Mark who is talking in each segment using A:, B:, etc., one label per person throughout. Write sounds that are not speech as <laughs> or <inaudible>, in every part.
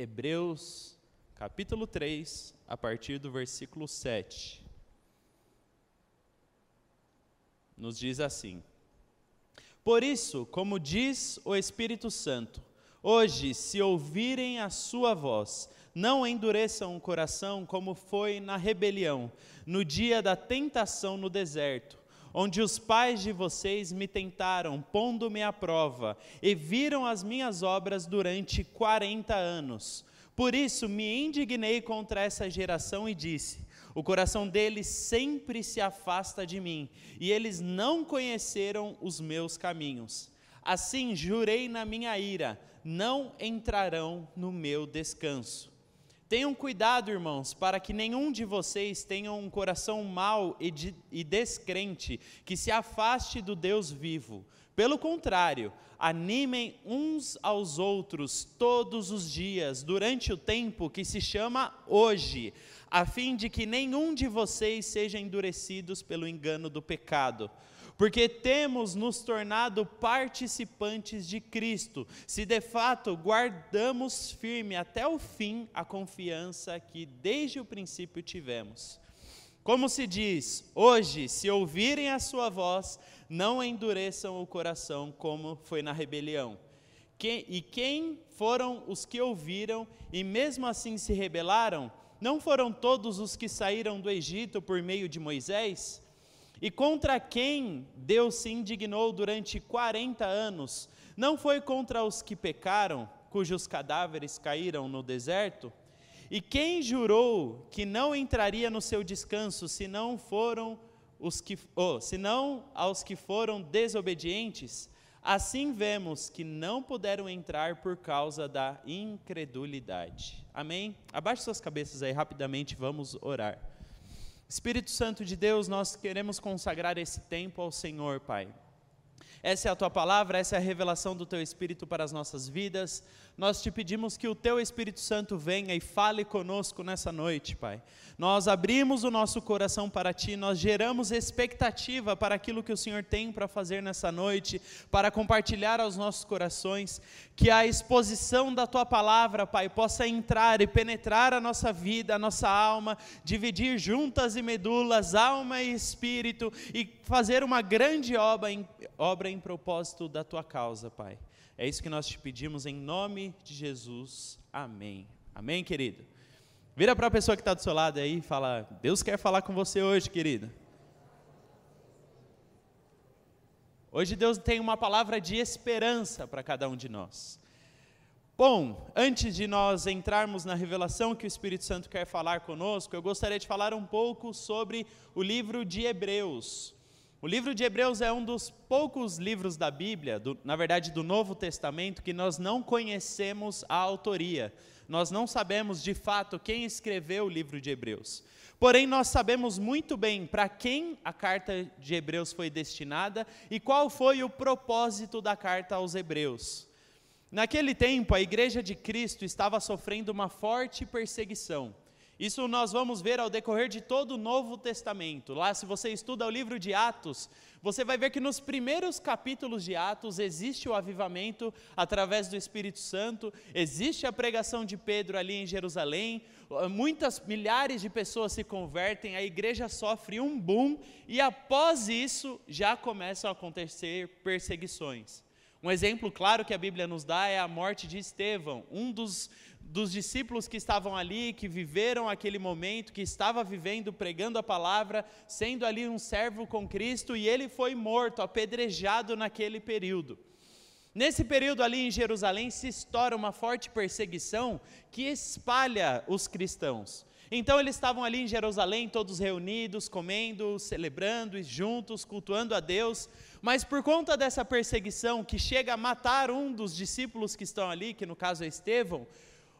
A: Hebreus, capítulo 3, a partir do versículo 7. Nos diz assim: Por isso, como diz o Espírito Santo, hoje, se ouvirem a sua voz, não endureçam o coração como foi na rebelião, no dia da tentação no deserto, onde os pais de vocês me tentaram, pondo-me à prova, e viram as minhas obras durante quarenta anos. Por isso me indignei contra essa geração e disse: O coração deles sempre se afasta de mim, e eles não conheceram os meus caminhos. Assim jurei na minha ira: não entrarão no meu descanso. Tenham cuidado, irmãos, para que nenhum de vocês tenha um coração mau e, de, e descrente, que se afaste do Deus vivo. Pelo contrário, animem uns aos outros todos os dias, durante o tempo que se chama hoje, a fim de que nenhum de vocês seja endurecidos pelo engano do pecado porque temos nos tornado participantes de Cristo, se de fato guardamos firme até o fim a confiança que desde o princípio tivemos. Como se diz, hoje, se ouvirem a sua voz, não endureçam o coração como foi na rebelião. E quem foram os que ouviram e mesmo assim se rebelaram? Não foram todos os que saíram do Egito por meio de Moisés? E contra quem Deus se indignou durante 40 anos? Não foi contra os que pecaram, cujos cadáveres caíram no deserto? E quem jurou que não entraria no seu descanso, se não foram os que, oh, senão aos que foram desobedientes? Assim vemos que não puderam entrar por causa da incredulidade. Amém? Abaixe suas cabeças aí rapidamente, vamos orar. Espírito Santo de Deus, nós queremos consagrar esse tempo ao Senhor, Pai. Essa é a tua palavra, essa é a revelação do teu Espírito para as nossas vidas. Nós te pedimos que o teu Espírito Santo venha e fale conosco nessa noite, Pai. Nós abrimos o nosso coração para ti, nós geramos expectativa para aquilo que o Senhor tem para fazer nessa noite, para compartilhar aos nossos corações, que a exposição da tua palavra, Pai, possa entrar e penetrar a nossa vida, a nossa alma, dividir juntas e medulas, alma e espírito e fazer uma grande obra em, obra em propósito da tua causa, Pai. É isso que nós te pedimos em nome de Jesus. Amém. Amém, querido? Vira para a pessoa que está do seu lado aí e fala: Deus quer falar com você hoje, querido. Hoje Deus tem uma palavra de esperança para cada um de nós. Bom, antes de nós entrarmos na revelação que o Espírito Santo quer falar conosco, eu gostaria de falar um pouco sobre o livro de Hebreus. O livro de Hebreus é um dos poucos livros da Bíblia, do, na verdade do Novo Testamento, que nós não conhecemos a autoria. Nós não sabemos de fato quem escreveu o livro de Hebreus. Porém, nós sabemos muito bem para quem a carta de Hebreus foi destinada e qual foi o propósito da carta aos Hebreus. Naquele tempo, a igreja de Cristo estava sofrendo uma forte perseguição. Isso nós vamos ver ao decorrer de todo o Novo Testamento. Lá, se você estuda o livro de Atos, você vai ver que nos primeiros capítulos de Atos existe o avivamento através do Espírito Santo, existe a pregação de Pedro ali em Jerusalém, muitas milhares de pessoas se convertem, a igreja sofre um boom e após isso já começam a acontecer perseguições. Um exemplo claro que a Bíblia nos dá é a morte de Estevão, um dos dos discípulos que estavam ali, que viveram aquele momento, que estava vivendo, pregando a palavra, sendo ali um servo com Cristo, e ele foi morto, apedrejado naquele período. Nesse período ali em Jerusalém se estoura uma forte perseguição que espalha os cristãos. Então eles estavam ali em Jerusalém, todos reunidos, comendo, celebrando, juntos, cultuando a Deus, mas por conta dessa perseguição que chega a matar um dos discípulos que estão ali, que no caso é Estevão,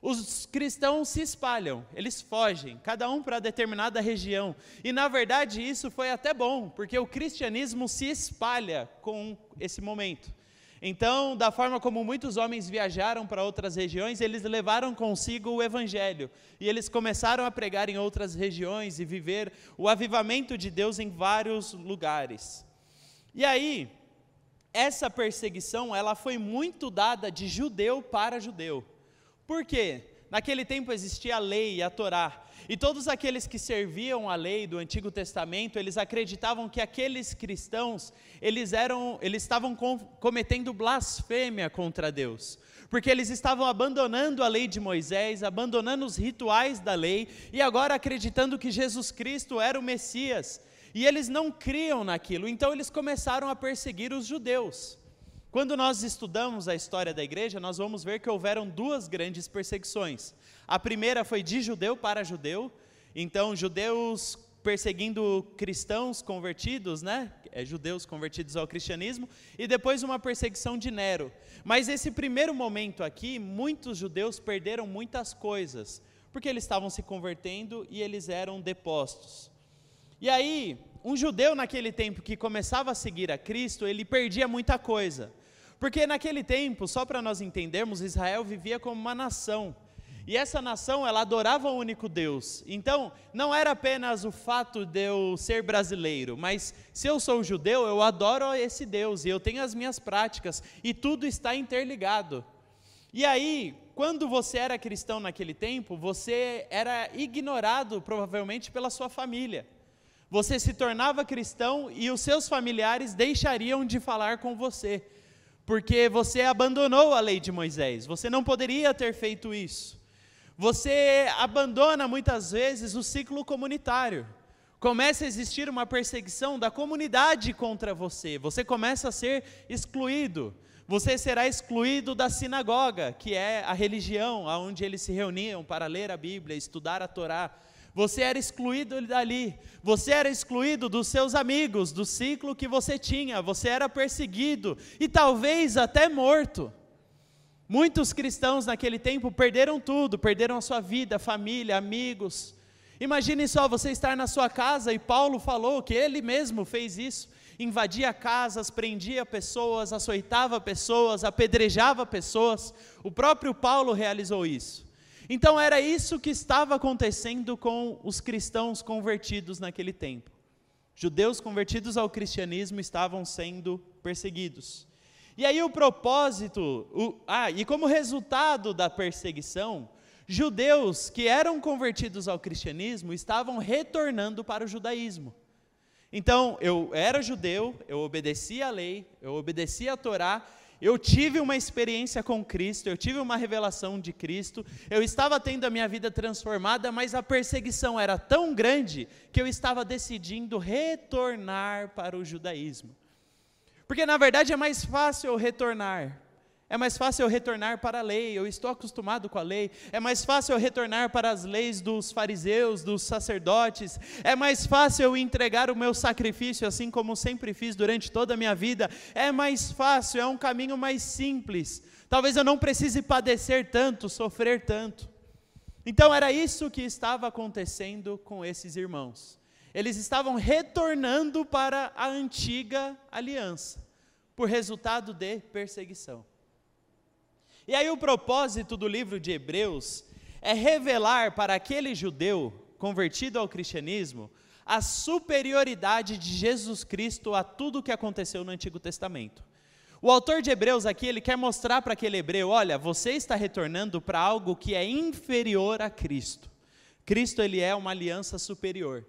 A: os cristãos se espalham, eles fogem, cada um para determinada região. E na verdade isso foi até bom, porque o cristianismo se espalha com esse momento. Então, da forma como muitos homens viajaram para outras regiões, eles levaram consigo o evangelho. E eles começaram a pregar em outras regiões e viver o avivamento de Deus em vários lugares. E aí, essa perseguição, ela foi muito dada de judeu para judeu. Por quê? naquele tempo existia a lei e a Torá. E todos aqueles que serviam a lei do Antigo Testamento, eles acreditavam que aqueles cristãos, eles eram, eles estavam com, cometendo blasfêmia contra Deus. Porque eles estavam abandonando a lei de Moisés, abandonando os rituais da lei e agora acreditando que Jesus Cristo era o Messias. E eles não criam naquilo, então eles começaram a perseguir os judeus. Quando nós estudamos a história da igreja, nós vamos ver que houveram duas grandes perseguições. A primeira foi de judeu para judeu, então judeus perseguindo cristãos convertidos, né? É, judeus convertidos ao cristianismo, e depois uma perseguição de Nero. Mas esse primeiro momento aqui, muitos judeus perderam muitas coisas, porque eles estavam se convertendo e eles eram depostos. E aí, um judeu naquele tempo que começava a seguir a Cristo, ele perdia muita coisa. Porque naquele tempo, só para nós entendermos, Israel vivia como uma nação. E essa nação, ela adorava o único Deus. Então, não era apenas o fato de eu ser brasileiro, mas se eu sou judeu, eu adoro esse Deus e eu tenho as minhas práticas e tudo está interligado. E aí, quando você era cristão naquele tempo, você era ignorado provavelmente pela sua família. Você se tornava cristão e os seus familiares deixariam de falar com você porque você abandonou a lei de Moisés, você não poderia ter feito isso. Você abandona muitas vezes o ciclo comunitário. Começa a existir uma perseguição da comunidade contra você, você começa a ser excluído. Você será excluído da sinagoga, que é a religião onde eles se reuniam para ler a Bíblia, estudar a Torá você era excluído dali, você era excluído dos seus amigos, do ciclo que você tinha, você era perseguido e talvez até morto. Muitos cristãos naquele tempo perderam tudo, perderam a sua vida, família, amigos. Imagine só você estar na sua casa e Paulo falou que ele mesmo fez isso, invadia casas, prendia pessoas, açoitava pessoas, apedrejava pessoas. O próprio Paulo realizou isso. Então era isso que estava acontecendo com os cristãos convertidos naquele tempo. Judeus convertidos ao cristianismo estavam sendo perseguidos. E aí o propósito, o, ah, e como resultado da perseguição, judeus que eram convertidos ao cristianismo estavam retornando para o judaísmo. Então, eu era judeu, eu obedecia a lei, eu obedecia a Torá, eu tive uma experiência com Cristo, eu tive uma revelação de Cristo, eu estava tendo a minha vida transformada, mas a perseguição era tão grande que eu estava decidindo retornar para o judaísmo. Porque na verdade é mais fácil retornar é mais fácil eu retornar para a lei, eu estou acostumado com a lei. É mais fácil eu retornar para as leis dos fariseus, dos sacerdotes. É mais fácil eu entregar o meu sacrifício, assim como sempre fiz durante toda a minha vida. É mais fácil, é um caminho mais simples. Talvez eu não precise padecer tanto, sofrer tanto. Então era isso que estava acontecendo com esses irmãos. Eles estavam retornando para a antiga aliança, por resultado de perseguição. E aí o propósito do livro de Hebreus é revelar para aquele judeu convertido ao cristianismo a superioridade de Jesus Cristo a tudo o que aconteceu no Antigo Testamento. O autor de Hebreus aqui, ele quer mostrar para aquele hebreu, olha, você está retornando para algo que é inferior a Cristo. Cristo ele é uma aliança superior.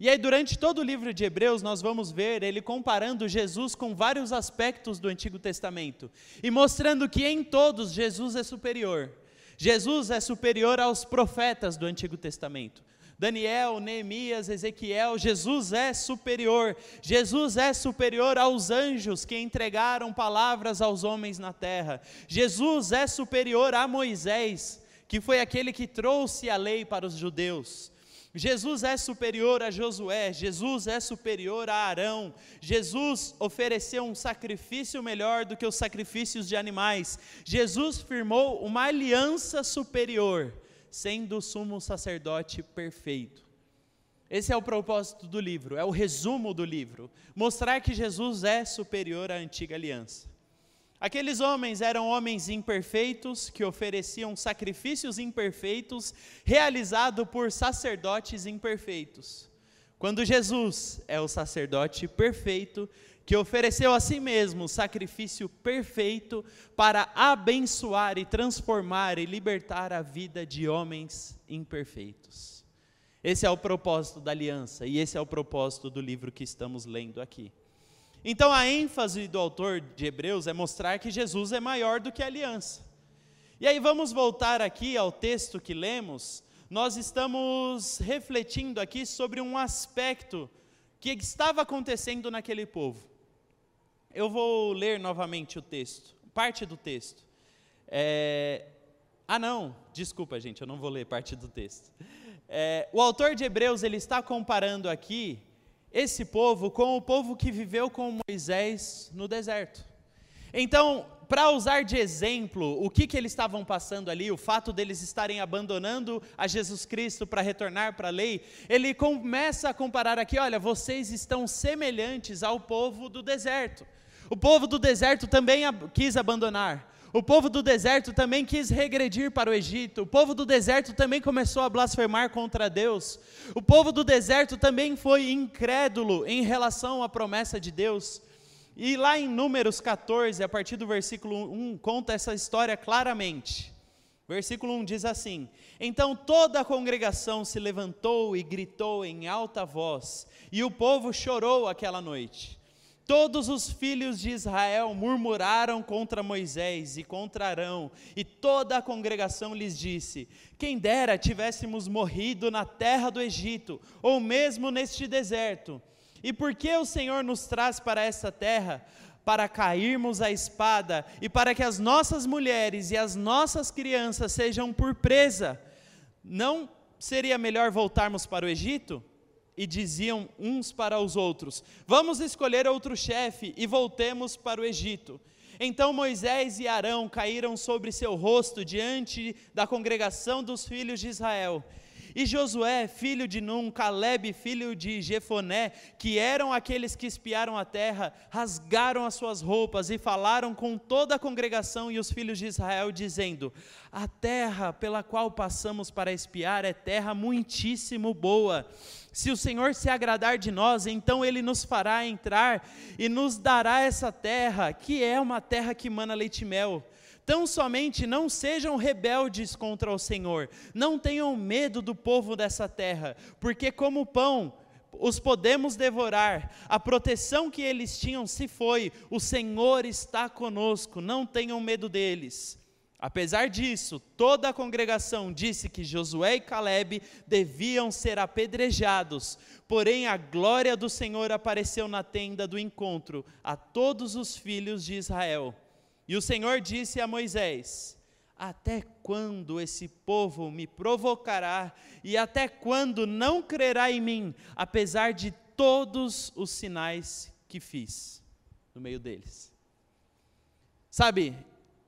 A: E aí, durante todo o livro de Hebreus, nós vamos ver ele comparando Jesus com vários aspectos do Antigo Testamento e mostrando que em todos Jesus é superior. Jesus é superior aos profetas do Antigo Testamento. Daniel, Neemias, Ezequiel, Jesus é superior. Jesus é superior aos anjos que entregaram palavras aos homens na terra. Jesus é superior a Moisés, que foi aquele que trouxe a lei para os judeus. Jesus é superior a Josué, Jesus é superior a Arão, Jesus ofereceu um sacrifício melhor do que os sacrifícios de animais, Jesus firmou uma aliança superior, sendo o sumo sacerdote perfeito. Esse é o propósito do livro, é o resumo do livro, mostrar que Jesus é superior à antiga aliança. Aqueles homens eram homens imperfeitos que ofereciam sacrifícios imperfeitos realizados por sacerdotes imperfeitos. Quando Jesus é o sacerdote perfeito que ofereceu a si mesmo o sacrifício perfeito para abençoar e transformar e libertar a vida de homens imperfeitos. Esse é o propósito da aliança e esse é o propósito do livro que estamos lendo aqui. Então a ênfase do autor de Hebreus é mostrar que Jesus é maior do que a aliança. E aí vamos voltar aqui ao texto que lemos. Nós estamos refletindo aqui sobre um aspecto que estava acontecendo naquele povo. Eu vou ler novamente o texto, parte do texto. É... Ah, não, desculpa, gente, eu não vou ler parte do texto. É... O autor de Hebreus ele está comparando aqui esse povo com o povo que viveu com Moisés no deserto. Então, para usar de exemplo o que, que eles estavam passando ali, o fato deles estarem abandonando a Jesus Cristo para retornar para a lei, ele começa a comparar aqui: olha, vocês estão semelhantes ao povo do deserto. O povo do deserto também quis abandonar. O povo do deserto também quis regredir para o Egito. O povo do deserto também começou a blasfemar contra Deus. O povo do deserto também foi incrédulo em relação à promessa de Deus. E lá em Números 14, a partir do versículo 1, conta essa história claramente. Versículo 1 diz assim: Então toda a congregação se levantou e gritou em alta voz, e o povo chorou aquela noite. Todos os filhos de Israel murmuraram contra Moisés e contra Arão, e toda a congregação lhes disse: Quem dera tivéssemos morrido na terra do Egito, ou mesmo neste deserto. E por que o Senhor nos traz para essa terra? Para cairmos à espada e para que as nossas mulheres e as nossas crianças sejam por presa. Não seria melhor voltarmos para o Egito? E diziam uns para os outros: Vamos escolher outro chefe e voltemos para o Egito. Então Moisés e Arão caíram sobre seu rosto diante da congregação dos filhos de Israel. E Josué, filho de Num, Caleb, filho de Jefoné, que eram aqueles que espiaram a terra, rasgaram as suas roupas e falaram com toda a congregação e os filhos de Israel, dizendo: A terra pela qual passamos para espiar é terra muitíssimo boa. Se o Senhor se agradar de nós, então Ele nos fará entrar e nos dará essa terra, que é uma terra que mana leite e mel. Tão somente não sejam rebeldes contra o Senhor, não tenham medo do povo dessa terra, porque como pão os podemos devorar, a proteção que eles tinham se foi, o Senhor está conosco, não tenham medo deles. Apesar disso, toda a congregação disse que Josué e Caleb deviam ser apedrejados, porém a glória do Senhor apareceu na tenda do encontro a todos os filhos de Israel. E o Senhor disse a Moisés: Até quando esse povo me provocará e até quando não crerá em mim, apesar de todos os sinais que fiz no meio deles? Sabe,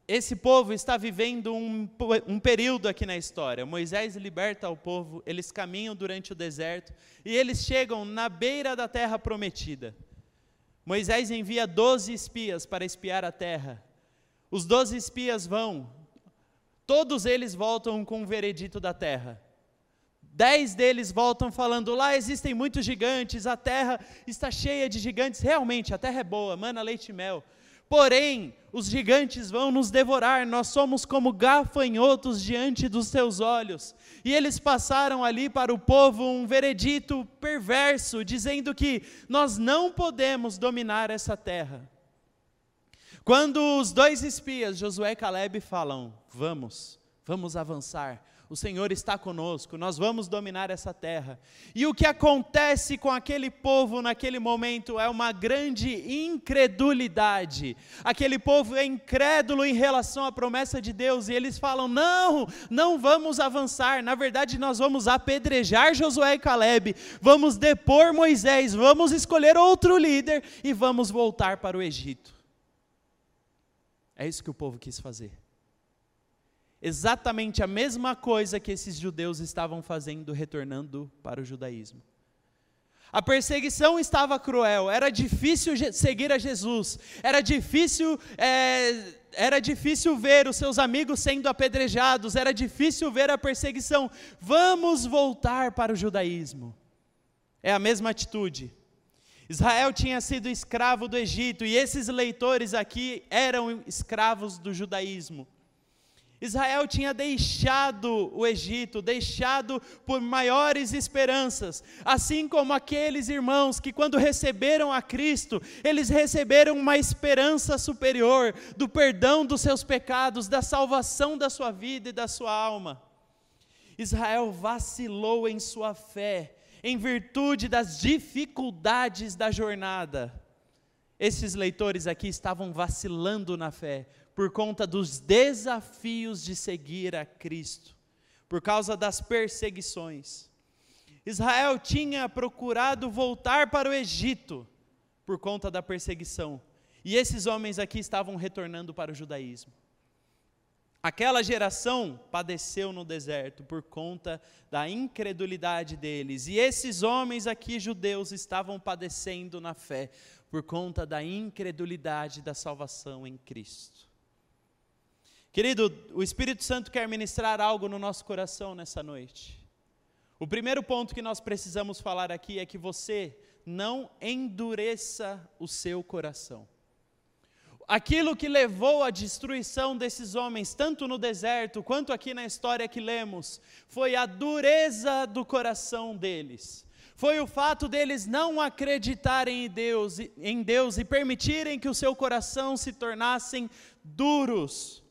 A: esse povo está vivendo um, um, período aqui na história. Moisés liberta o povo, eles caminham durante o deserto e eles chegam na beira da terra prometida. Moisés envia doze espias para espiar a terra. Os doze espias vão, todos eles voltam com o veredito da terra. Dez deles voltam falando: lá existem muitos gigantes, a terra está cheia de gigantes. Realmente, a terra é boa, mana leite e mel. Porém, os gigantes vão nos devorar, nós somos como gafanhotos diante dos teus olhos. E eles passaram ali para o povo um veredito perverso, dizendo que nós não podemos dominar essa terra. Quando os dois espias, Josué e Caleb, falam: Vamos, vamos avançar, o Senhor está conosco, nós vamos dominar essa terra. E o que acontece com aquele povo naquele momento é uma grande incredulidade. Aquele povo é incrédulo em relação à promessa de Deus, e eles falam: Não, não vamos avançar, na verdade, nós vamos apedrejar Josué e Caleb, vamos depor Moisés, vamos escolher outro líder e vamos voltar para o Egito. É isso que o povo quis fazer. Exatamente a mesma coisa que esses judeus estavam fazendo, retornando para o judaísmo. A perseguição estava cruel, era difícil seguir a Jesus, era difícil, é, era difícil ver os seus amigos sendo apedrejados, era difícil ver a perseguição. Vamos voltar para o judaísmo. É a mesma atitude. Israel tinha sido escravo do Egito e esses leitores aqui eram escravos do judaísmo. Israel tinha deixado o Egito, deixado por maiores esperanças, assim como aqueles irmãos que, quando receberam a Cristo, eles receberam uma esperança superior do perdão dos seus pecados, da salvação da sua vida e da sua alma. Israel vacilou em sua fé, em virtude das dificuldades da jornada. Esses leitores aqui estavam vacilando na fé, por conta dos desafios de seguir a Cristo, por causa das perseguições. Israel tinha procurado voltar para o Egito por conta da perseguição, e esses homens aqui estavam retornando para o judaísmo. Aquela geração padeceu no deserto por conta da incredulidade deles, e esses homens aqui, judeus, estavam padecendo na fé por conta da incredulidade da salvação em Cristo. Querido, o Espírito Santo quer ministrar algo no nosso coração nessa noite. O primeiro ponto que nós precisamos falar aqui é que você não endureça o seu coração. Aquilo que levou à destruição desses homens, tanto no deserto quanto aqui na história que lemos, foi a dureza do coração deles. Foi o fato deles não acreditarem em Deus, em Deus e permitirem que o seu coração se tornassem duros.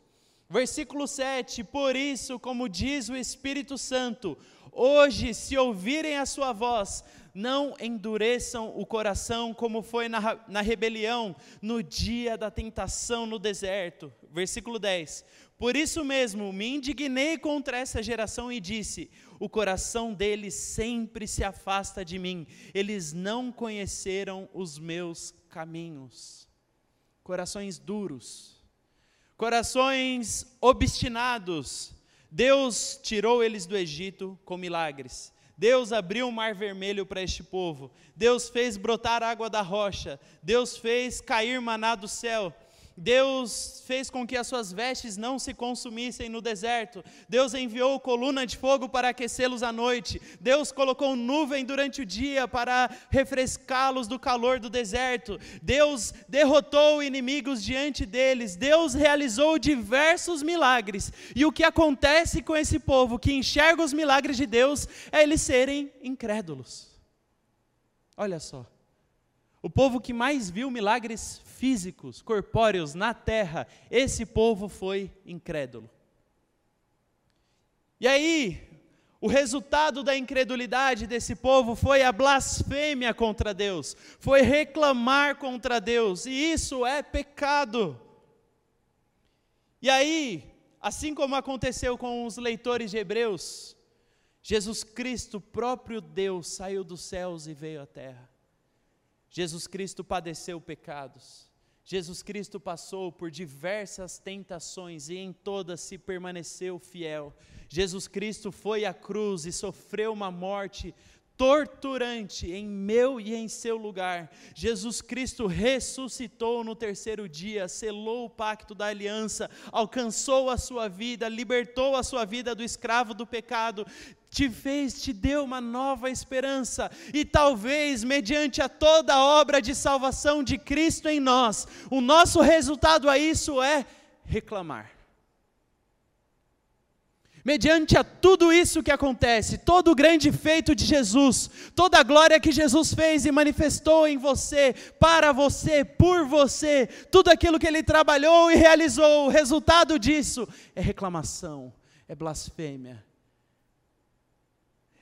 A: Versículo 7: Por isso, como diz o Espírito Santo, hoje, se ouvirem a sua voz, não endureçam o coração como foi na, na rebelião, no dia da tentação no deserto. Versículo 10: Por isso mesmo me indignei contra essa geração e disse: O coração deles sempre se afasta de mim, eles não conheceram os meus caminhos. Corações duros corações obstinados. Deus tirou eles do Egito com milagres. Deus abriu o mar vermelho para este povo. Deus fez brotar água da rocha. Deus fez cair maná do céu. Deus fez com que as suas vestes não se consumissem no deserto. Deus enviou coluna de fogo para aquecê-los à noite. Deus colocou nuvem durante o dia para refrescá-los do calor do deserto. Deus derrotou inimigos diante deles. Deus realizou diversos milagres. E o que acontece com esse povo que enxerga os milagres de Deus é eles serem incrédulos. Olha só. O povo que mais viu milagres físicos, corpóreos na terra, esse povo foi incrédulo. E aí, o resultado da incredulidade desse povo foi a blasfêmia contra Deus, foi reclamar contra Deus, e isso é pecado. E aí, assim como aconteceu com os leitores de Hebreus, Jesus Cristo, próprio Deus, saiu dos céus e veio à terra. Jesus Cristo padeceu pecados. Jesus Cristo passou por diversas tentações e em todas se permaneceu fiel. Jesus Cristo foi à cruz e sofreu uma morte torturante em meu e em seu lugar. Jesus Cristo ressuscitou no terceiro dia, selou o pacto da aliança, alcançou a sua vida, libertou a sua vida do escravo do pecado, te fez, te deu uma nova esperança, e talvez, mediante a toda a obra de salvação de Cristo em nós, o nosso resultado a isso é reclamar. Mediante a tudo isso que acontece, todo o grande feito de Jesus, toda a glória que Jesus fez e manifestou em você, para você, por você, tudo aquilo que ele trabalhou e realizou, o resultado disso é reclamação, é blasfêmia,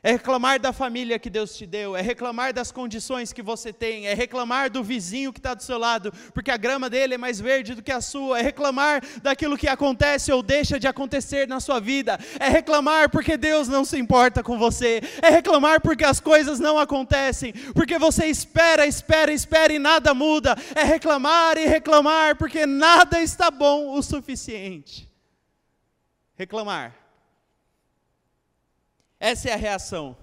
A: é reclamar da família que Deus te deu, é reclamar das condições que você tem, é reclamar do vizinho que está do seu lado, porque a grama dele é mais verde do que a sua, é reclamar daquilo que acontece ou deixa de acontecer na sua vida, é reclamar porque Deus não se importa com você, é reclamar porque as coisas não acontecem, porque você espera, espera, espera e nada muda, é reclamar e reclamar porque nada está bom o suficiente. Reclamar essa é a reação.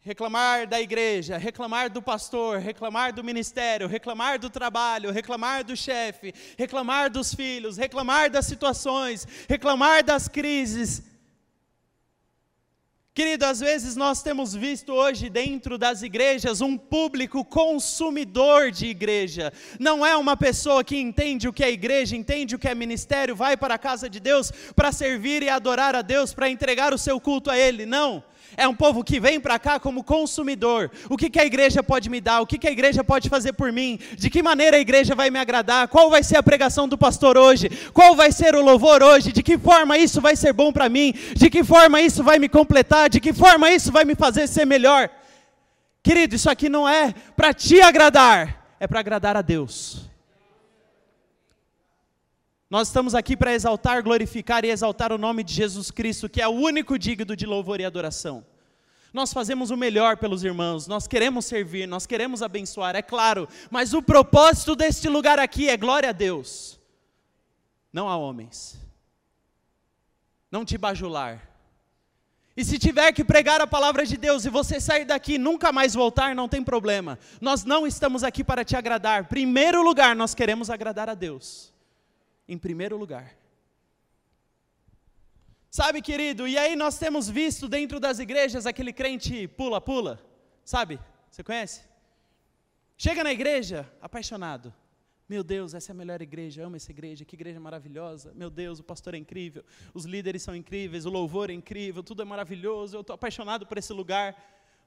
A: Reclamar da igreja, reclamar do pastor, reclamar do ministério, reclamar do trabalho, reclamar do chefe, reclamar dos filhos, reclamar das situações, reclamar das crises. Querido, às vezes nós temos visto hoje dentro das igrejas um público consumidor de igreja. Não é uma pessoa que entende o que é igreja, entende o que é ministério, vai para a casa de Deus para servir e adorar a Deus, para entregar o seu culto a Ele. Não. É um povo que vem para cá como consumidor. O que, que a igreja pode me dar? O que, que a igreja pode fazer por mim? De que maneira a igreja vai me agradar? Qual vai ser a pregação do pastor hoje? Qual vai ser o louvor hoje? De que forma isso vai ser bom para mim? De que forma isso vai me completar? De que forma isso vai me fazer ser melhor? Querido, isso aqui não é para te agradar, é para agradar a Deus. Nós estamos aqui para exaltar, glorificar e exaltar o nome de Jesus Cristo, que é o único digno de louvor e adoração. Nós fazemos o melhor pelos irmãos, nós queremos servir, nós queremos abençoar, é claro, mas o propósito deste lugar aqui é glória a Deus, não a homens. Não te bajular. E se tiver que pregar a palavra de Deus e você sair daqui e nunca mais voltar, não tem problema. Nós não estamos aqui para te agradar. Primeiro lugar, nós queremos agradar a Deus em primeiro lugar. Sabe, querido, e aí nós temos visto dentro das igrejas aquele crente pula-pula, sabe? Você conhece? Chega na igreja, apaixonado. Meu Deus, essa é a melhor igreja, amo essa igreja, que igreja maravilhosa. Meu Deus, o pastor é incrível, os líderes são incríveis, o louvor é incrível, tudo é maravilhoso, eu estou apaixonado por esse lugar.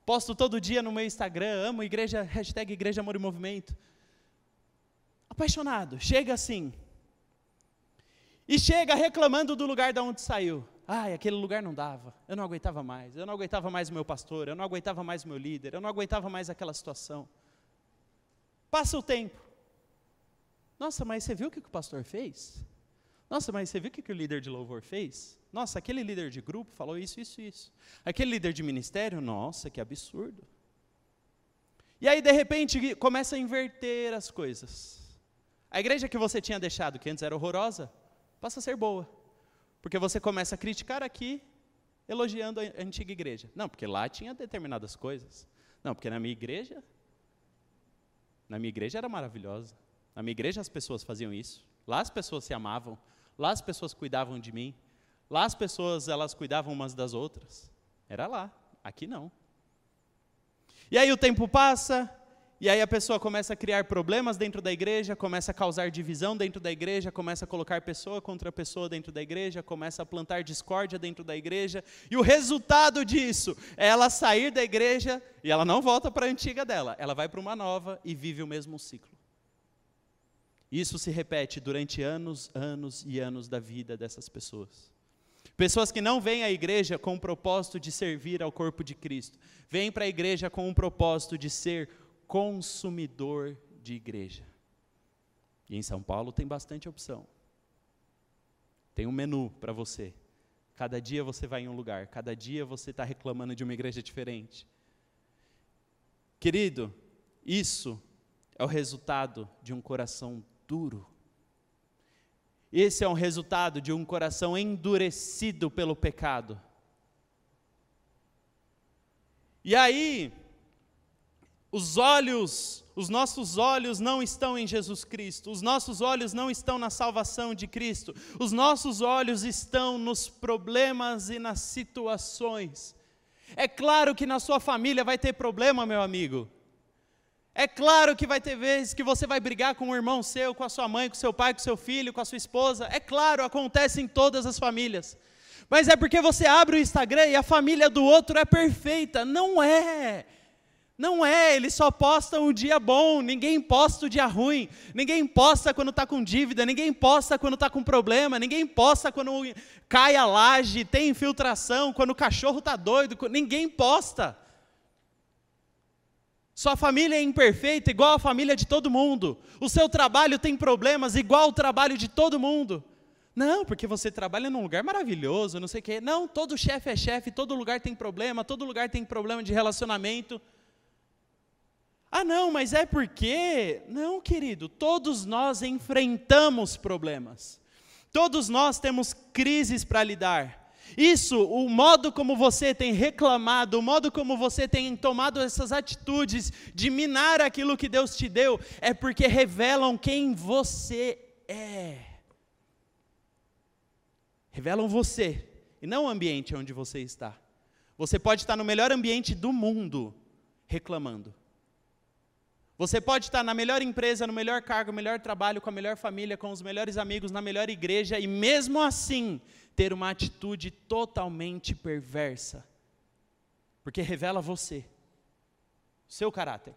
A: Posto todo dia no meu Instagram, amo igreja, hashtag igreja amor e movimento. Apaixonado, chega assim, e chega reclamando do lugar de onde saiu. Ai, aquele lugar não dava, eu não aguentava mais, eu não aguentava mais o meu pastor, eu não aguentava mais o meu líder, eu não aguentava mais aquela situação. Passa o tempo. Nossa, mas você viu o que o pastor fez? Nossa, mas você viu o que o líder de louvor fez? Nossa, aquele líder de grupo falou isso, isso, isso. Aquele líder de ministério, nossa, que absurdo. E aí, de repente, começa a inverter as coisas. A igreja que você tinha deixado, que antes era horrorosa, passa a ser boa. Porque você começa a criticar aqui, elogiando a antiga igreja. Não, porque lá tinha determinadas coisas. Não, porque na minha igreja, na minha igreja era maravilhosa. Na minha igreja as pessoas faziam isso. Lá as pessoas se amavam. Lá as pessoas cuidavam de mim. Lá as pessoas elas cuidavam umas das outras. Era lá. Aqui não. E aí o tempo passa, e aí a pessoa começa a criar problemas dentro da igreja, começa a causar divisão dentro da igreja, começa a colocar pessoa contra pessoa dentro da igreja, começa a plantar discórdia dentro da igreja. E o resultado disso é ela sair da igreja e ela não volta para a antiga dela, ela vai para uma nova e vive o mesmo ciclo. Isso se repete durante anos, anos e anos da vida dessas pessoas. Pessoas que não vêm à igreja com o propósito de servir ao corpo de Cristo, vêm para a igreja com o propósito de ser consumidor de igreja. E em São Paulo tem bastante opção. Tem um menu para você. Cada dia você vai em um lugar, cada dia você está reclamando de uma igreja diferente. Querido, isso é o resultado de um coração duro. Esse é um resultado de um coração endurecido pelo pecado. E aí, os olhos, os nossos olhos não estão em Jesus Cristo, os nossos olhos não estão na salvação de Cristo, os nossos olhos estão nos problemas e nas situações. É claro que na sua família vai ter problema, meu amigo. É claro que vai ter vezes que você vai brigar com um irmão seu, com a sua mãe, com seu pai, com seu filho, com a sua esposa. É claro, acontece em todas as famílias. Mas é porque você abre o Instagram e a família do outro é perfeita. Não é. Não é, ele só posta um dia bom, ninguém posta o dia ruim, ninguém posta quando está com dívida, ninguém posta quando está com problema, ninguém posta quando cai a laje, tem infiltração, quando o cachorro está doido, ninguém posta. Sua família é imperfeita, igual a família de todo mundo. O seu trabalho tem problemas, igual o trabalho de todo mundo. Não, porque você trabalha num lugar maravilhoso, não sei o quê. Não, todo chefe é chefe, todo lugar tem problema, todo lugar tem problema de relacionamento. Ah, não, mas é porque. Não, querido, todos nós enfrentamos problemas. Todos nós temos crises para lidar. Isso, o modo como você tem reclamado, o modo como você tem tomado essas atitudes de minar aquilo que Deus te deu, é porque revelam quem você é. Revelam você, e não o ambiente onde você está. Você pode estar no melhor ambiente do mundo reclamando. Você pode estar na melhor empresa, no melhor cargo, no melhor trabalho, com a melhor família, com os melhores amigos, na melhor igreja e mesmo assim ter uma atitude totalmente perversa. Porque revela você, seu caráter.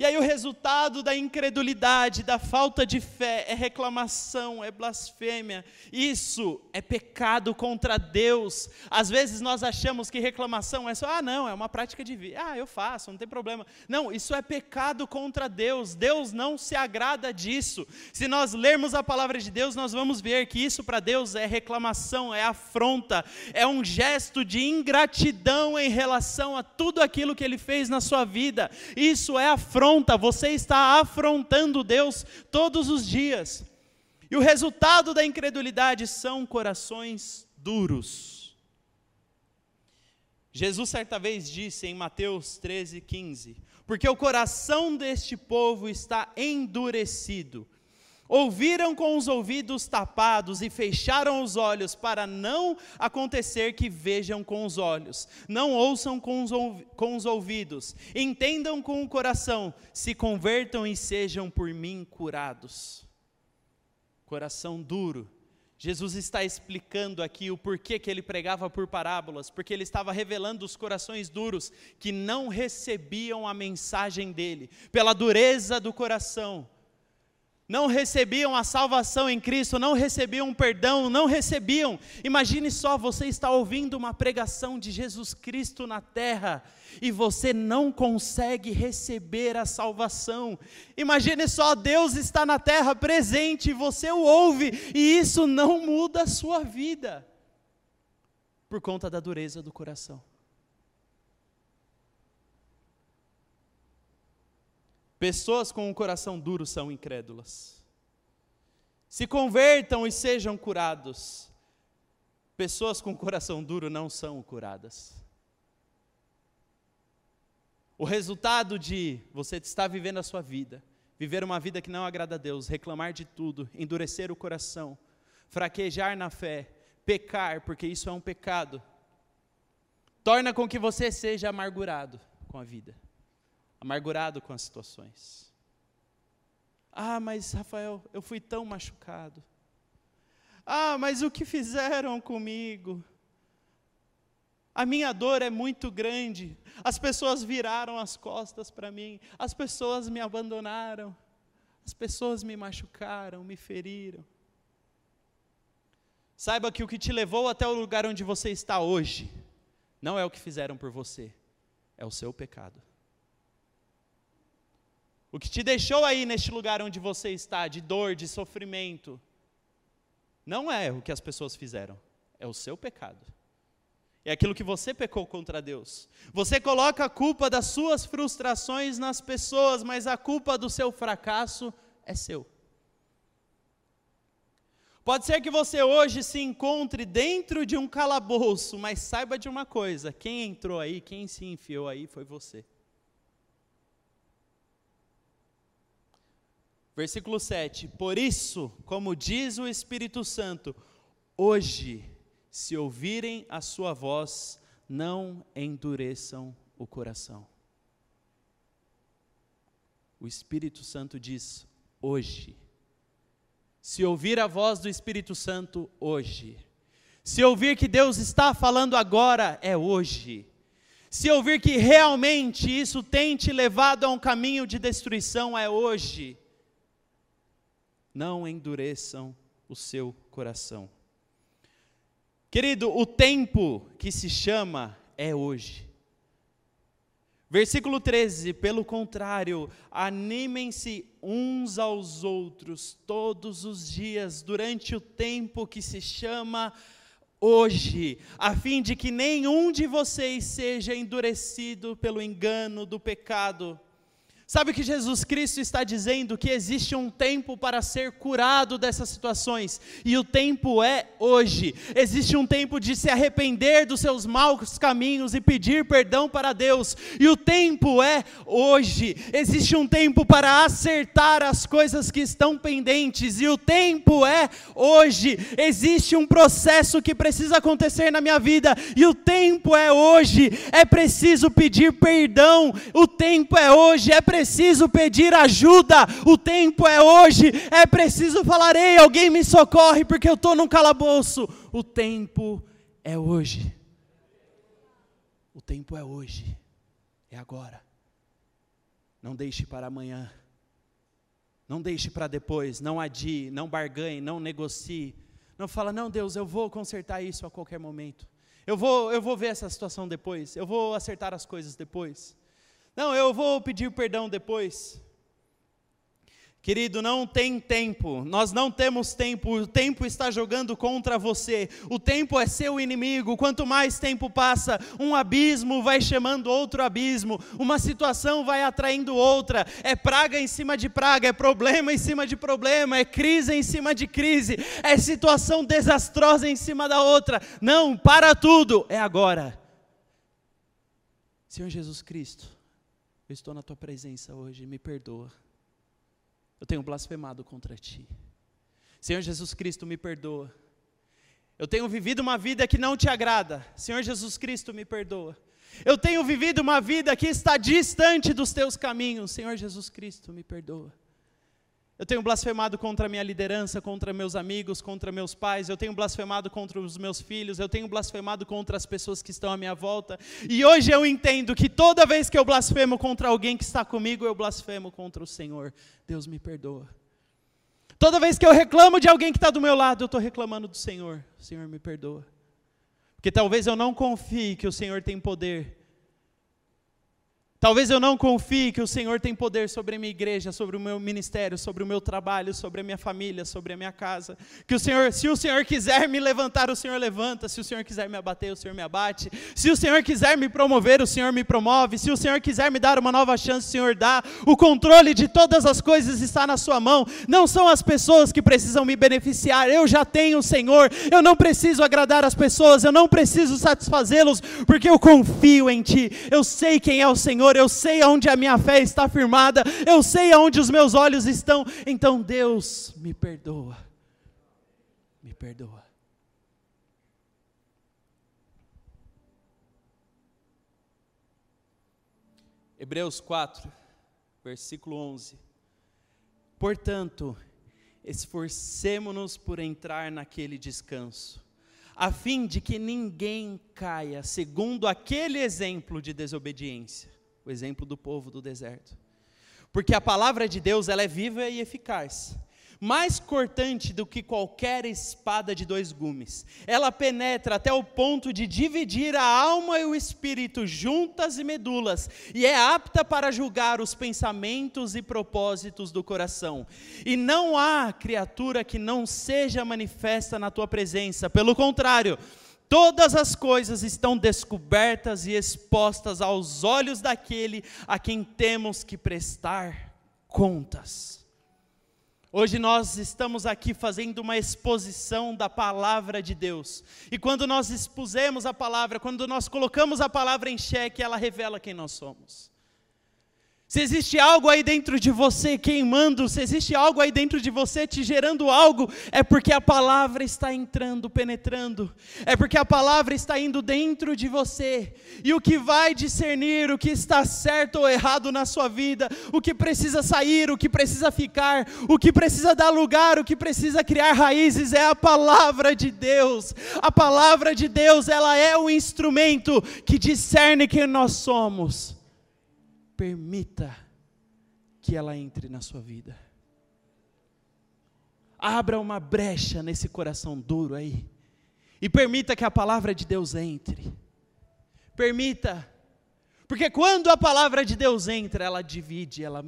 A: E aí o resultado da incredulidade, da falta de fé, é reclamação, é blasfêmia. Isso é pecado contra Deus. Às vezes nós achamos que reclamação é só, ah, não, é uma prática de vida. Ah, eu faço, não tem problema. Não, isso é pecado contra Deus. Deus não se agrada disso. Se nós lermos a palavra de Deus, nós vamos ver que isso para Deus é reclamação, é afronta, é um gesto de ingratidão em relação a tudo aquilo que ele fez na sua vida. Isso é afronta afronta, você está afrontando Deus todos os dias. E o resultado da incredulidade são corações duros. Jesus certa vez disse em Mateus 13, 15: Porque o coração deste povo está endurecido, ouviram com os ouvidos tapados e fecharam os olhos, para não acontecer que vejam com os olhos, não ouçam com os, com os ouvidos, entendam com o coração, se convertam e sejam por mim curados. Coração duro. Jesus está explicando aqui o porquê que ele pregava por parábolas, porque ele estava revelando os corações duros que não recebiam a mensagem dele, pela dureza do coração não recebiam a salvação em Cristo, não recebiam perdão, não recebiam. Imagine só, você está ouvindo uma pregação de Jesus Cristo na terra e você não consegue receber a salvação. Imagine só, Deus está na terra presente, você o ouve e isso não muda a sua vida por conta da dureza do coração. Pessoas com um coração duro são incrédulas. Se convertam e sejam curados. Pessoas com coração duro não são curadas. O resultado de você estar vivendo a sua vida, viver uma vida que não agrada a Deus, reclamar de tudo, endurecer o coração, fraquejar na fé, pecar, porque isso é um pecado, torna com que você seja amargurado com a vida amargurado com as situações. Ah, mas Rafael, eu fui tão machucado. Ah, mas o que fizeram comigo? A minha dor é muito grande. As pessoas viraram as costas para mim. As pessoas me abandonaram. As pessoas me machucaram, me feriram. Saiba que o que te levou até o lugar onde você está hoje não é o que fizeram por você, é o seu pecado. O que te deixou aí neste lugar onde você está, de dor, de sofrimento, não é o que as pessoas fizeram, é o seu pecado. É aquilo que você pecou contra Deus. Você coloca a culpa das suas frustrações nas pessoas, mas a culpa do seu fracasso é seu. Pode ser que você hoje se encontre dentro de um calabouço, mas saiba de uma coisa: quem entrou aí, quem se enfiou aí foi você. Versículo 7: Por isso, como diz o Espírito Santo, hoje, se ouvirem a sua voz, não endureçam o coração. O Espírito Santo diz: hoje. Se ouvir a voz do Espírito Santo, hoje. Se ouvir que Deus está falando agora, é hoje. Se ouvir que realmente isso tem te levado a um caminho de destruição, é hoje não endureçam o seu coração. Querido, o tempo que se chama é hoje. Versículo 13: pelo contrário, animem-se uns aos outros todos os dias, durante o tempo que se chama hoje, a fim de que nenhum de vocês seja endurecido pelo engano do pecado Sabe que Jesus Cristo está dizendo que existe um tempo para ser curado dessas situações, e o tempo é hoje. Existe um tempo de se arrepender dos seus maus caminhos e pedir perdão para Deus, e o tempo é hoje. Existe um tempo para acertar as coisas que estão pendentes, e o tempo é hoje. Existe um processo que precisa acontecer na minha vida, e o tempo é hoje. É preciso pedir perdão, o tempo é hoje, é preciso preciso pedir ajuda, o tempo é hoje, é preciso falar: ei, alguém me socorre porque eu estou num calabouço. O tempo é hoje. O tempo é hoje, é agora. Não deixe para amanhã, não deixe para depois, não adie, não barganhe, não negocie. Não fala, não, Deus, eu vou consertar isso a qualquer momento. Eu vou, eu vou ver essa situação depois. Eu vou acertar as coisas depois. Não, eu vou pedir perdão depois. Querido, não tem tempo, nós não temos tempo, o tempo está jogando contra você, o tempo é seu inimigo, quanto mais tempo passa, um abismo vai chamando outro abismo, uma situação vai atraindo outra, é praga em cima de praga, é problema em cima de problema, é crise em cima de crise, é situação desastrosa em cima da outra, não, para tudo, é agora. Senhor Jesus Cristo, eu estou na tua presença hoje, me perdoa. Eu tenho blasfemado contra ti. Senhor Jesus Cristo, me perdoa. Eu tenho vivido uma vida que não te agrada. Senhor Jesus Cristo, me perdoa. Eu tenho vivido uma vida que está distante dos teus caminhos. Senhor Jesus Cristo, me perdoa. Eu tenho blasfemado contra a minha liderança, contra meus amigos, contra meus pais, eu tenho blasfemado contra os meus filhos, eu tenho blasfemado contra as pessoas que estão à minha volta. E hoje eu entendo que toda vez que eu blasfemo contra alguém que está comigo, eu blasfemo contra o Senhor. Deus me perdoa. Toda vez que eu reclamo de alguém que está do meu lado, eu estou reclamando do Senhor. O Senhor me perdoa. Porque talvez eu não confie que o Senhor tem poder Talvez eu não confie que o Senhor tem poder sobre a minha igreja, sobre o meu ministério, sobre o meu trabalho, sobre a minha família, sobre a minha casa. Que o Senhor, se o Senhor quiser me levantar, o Senhor levanta. Se o Senhor quiser me abater, o Senhor me abate. Se o Senhor quiser me promover, o Senhor me promove. Se o Senhor quiser me dar uma nova chance, o Senhor dá. O controle de todas as coisas está na sua mão. Não são as pessoas que precisam me beneficiar. Eu já tenho o Senhor. Eu não preciso agradar as pessoas, eu não preciso satisfazê-los, porque eu confio em ti. Eu sei quem é o Senhor Senhor, eu sei aonde a minha fé está firmada, eu sei aonde os meus olhos estão, então Deus me perdoa, me perdoa. Hebreus 4, versículo 11. Portanto, esforcemo-nos por entrar naquele descanso, a fim de que ninguém caia segundo aquele exemplo de desobediência o exemplo do povo do deserto. Porque a palavra de Deus ela é viva e eficaz, mais cortante do que qualquer espada de dois gumes. Ela penetra até o ponto de dividir a alma e o espírito, juntas e medulas, e é apta para julgar os pensamentos e propósitos do coração. E não há criatura que não seja manifesta na tua presença, pelo contrário, Todas as coisas estão descobertas e expostas aos olhos daquele a quem temos que prestar contas. Hoje nós estamos aqui fazendo uma exposição da palavra de Deus. E quando nós expusemos a palavra, quando nós colocamos a palavra em xeque, ela revela quem nós somos. Se existe algo aí dentro de você queimando, se existe algo aí dentro de você te gerando algo, é porque a palavra está entrando, penetrando, é porque a palavra está indo dentro de você. E o que vai discernir o que está certo ou errado na sua vida, o que precisa sair, o que precisa ficar, o que precisa dar lugar, o que precisa criar raízes, é a palavra de Deus. A palavra de Deus, ela é o instrumento que discerne quem nós somos permita que ela entre na sua vida. Abra uma brecha nesse coração duro aí. E permita que a palavra de Deus entre. Permita. Porque quando a palavra de Deus entra, ela divide, ela,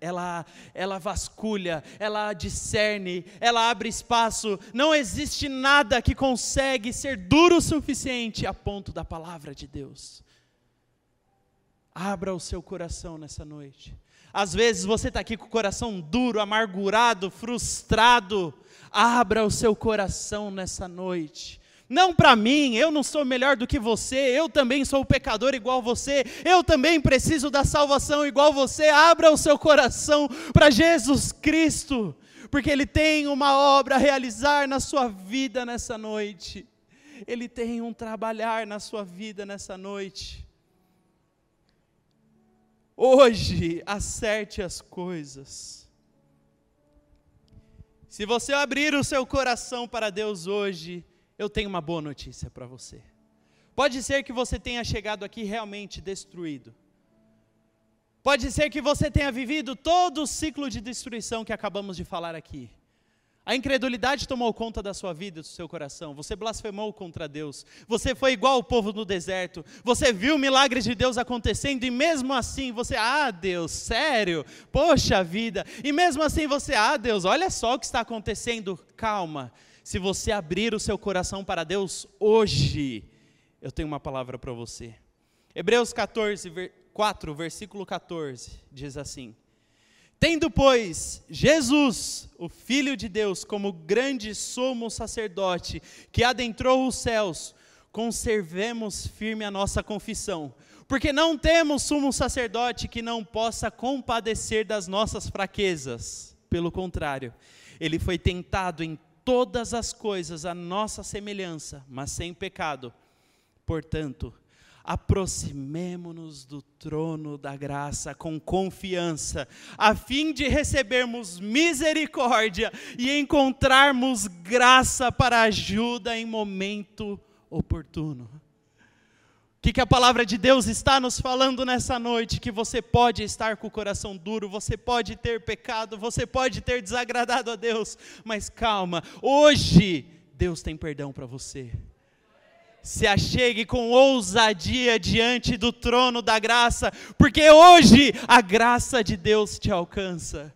A: ela, ela, vasculha, ela discerne, ela abre espaço. Não existe nada que consegue ser duro o suficiente a ponto da palavra de Deus. Abra o seu coração nessa noite. Às vezes você está aqui com o coração duro, amargurado, frustrado. Abra o seu coração nessa noite. Não para mim, eu não sou melhor do que você, eu também sou pecador igual você, eu também preciso da salvação igual você. Abra o seu coração para Jesus Cristo, porque Ele tem uma obra a realizar na sua vida nessa noite. Ele tem um trabalhar na sua vida nessa noite. Hoje, acerte as coisas. Se você abrir o seu coração para Deus hoje, eu tenho uma boa notícia para você. Pode ser que você tenha chegado aqui realmente destruído. Pode ser que você tenha vivido todo o ciclo de destruição que acabamos de falar aqui. A incredulidade tomou conta da sua vida, do seu coração. Você blasfemou contra Deus. Você foi igual o povo no deserto. Você viu milagres de Deus acontecendo e mesmo assim você, ah, Deus, sério? Poxa vida. E mesmo assim você, ah, Deus, olha só o que está acontecendo. Calma. Se você abrir o seu coração para Deus hoje, eu tenho uma palavra para você. Hebreus 14, 4, versículo 14, diz assim: Tendo, pois, Jesus, o Filho de Deus, como grande sumo sacerdote que adentrou os céus, conservemos firme a nossa confissão, porque não temos sumo sacerdote que não possa compadecer das nossas fraquezas. Pelo contrário, ele foi tentado em todas as coisas a nossa semelhança, mas sem pecado. Portanto, aproximemo-nos do trono da graça com confiança, a fim de recebermos misericórdia e encontrarmos graça para ajuda em momento oportuno. O que, que a palavra de Deus está nos falando nessa noite? Que você pode estar com o coração duro, você pode ter pecado, você pode ter desagradado a Deus, mas calma, hoje Deus tem perdão para você se achegue com ousadia diante do trono da graça, porque hoje a graça de Deus te alcança.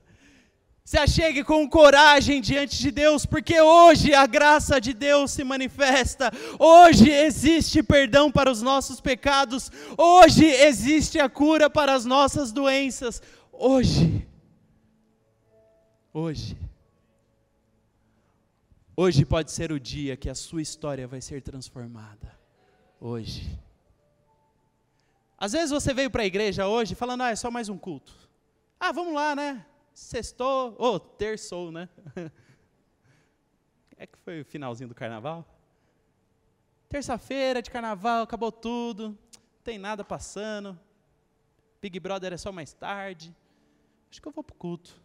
A: Se achegue com coragem diante de Deus, porque hoje a graça de Deus se manifesta. Hoje existe perdão para os nossos pecados. Hoje existe a cura para as nossas doenças. Hoje. Hoje. Hoje pode ser o dia que a sua história vai ser transformada. Hoje. Às vezes você veio para a igreja hoje falando, ah, é só mais um culto. Ah, vamos lá, né? Sextou, ou oh, terçou, né? <laughs> é que foi o finalzinho do carnaval? Terça-feira de carnaval, acabou tudo, não tem nada passando. Big Brother é só mais tarde. Acho que eu vou para o culto.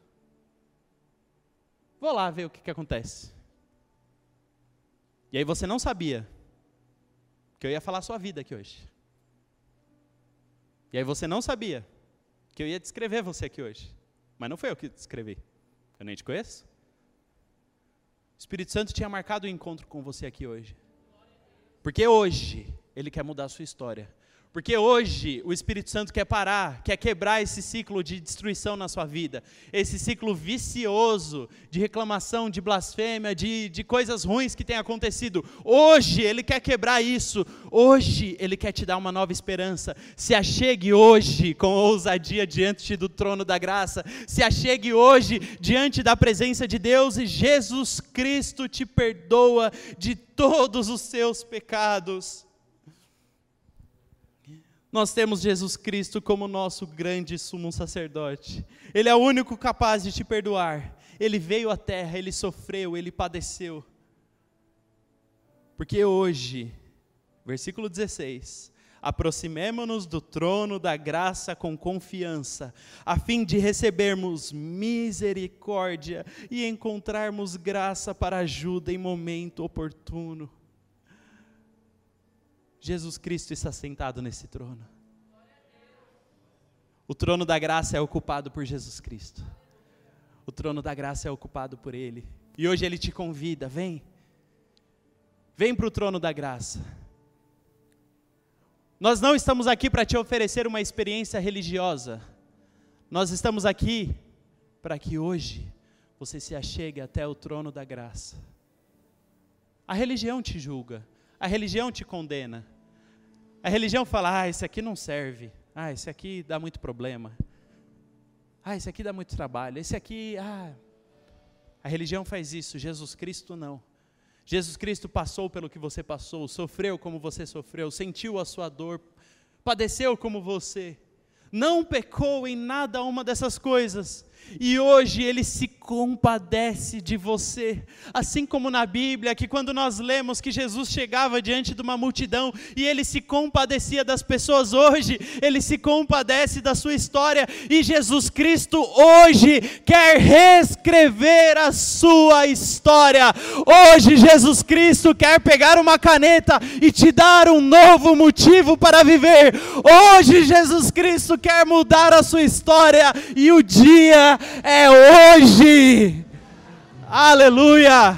A: Vou lá ver o que, que acontece. E aí você não sabia que eu ia falar a sua vida aqui hoje. E aí você não sabia que eu ia descrever você aqui hoje. Mas não foi eu que descrevi. Eu nem te conheço. O Espírito Santo tinha marcado o um encontro com você aqui hoje. Porque hoje ele quer mudar a sua história. Porque hoje o Espírito Santo quer parar, quer quebrar esse ciclo de destruição na sua vida, esse ciclo vicioso de reclamação, de blasfêmia, de, de coisas ruins que tem acontecido. Hoje Ele quer quebrar isso, hoje Ele quer te dar uma nova esperança. Se achegue hoje com ousadia diante do trono da graça, se achegue hoje diante da presença de Deus e Jesus Cristo te perdoa de todos os seus pecados. Nós temos Jesus Cristo como nosso grande sumo sacerdote. Ele é o único capaz de te perdoar. Ele veio à terra, ele sofreu, ele padeceu. Porque hoje, versículo 16: aproximemo-nos do trono da graça com confiança, a fim de recebermos misericórdia e encontrarmos graça para ajuda em momento oportuno. Jesus Cristo está sentado nesse trono. O trono da graça é ocupado por Jesus Cristo. O trono da graça é ocupado por Ele. E hoje Ele te convida: vem. Vem para o trono da graça. Nós não estamos aqui para te oferecer uma experiência religiosa. Nós estamos aqui para que hoje você se achegue até o trono da graça. A religião te julga, a religião te condena. A religião fala: ah, esse aqui não serve. Ah, esse aqui dá muito problema. Ah, esse aqui dá muito trabalho. Esse aqui, ah, a religião faz isso, Jesus Cristo não. Jesus Cristo passou pelo que você passou, sofreu como você sofreu, sentiu a sua dor, padeceu como você, não pecou em nada uma dessas coisas, e hoje ele se compadece de você, assim como na Bíblia, que quando nós lemos que Jesus chegava diante de uma multidão e ele se compadecia das pessoas, hoje ele se compadece da sua história e Jesus Cristo hoje quer reescrever a sua história. Hoje Jesus Cristo quer pegar uma caneta e te dar um novo motivo para viver. Hoje Jesus Cristo quer mudar a sua história e o dia é hoje. Aleluia!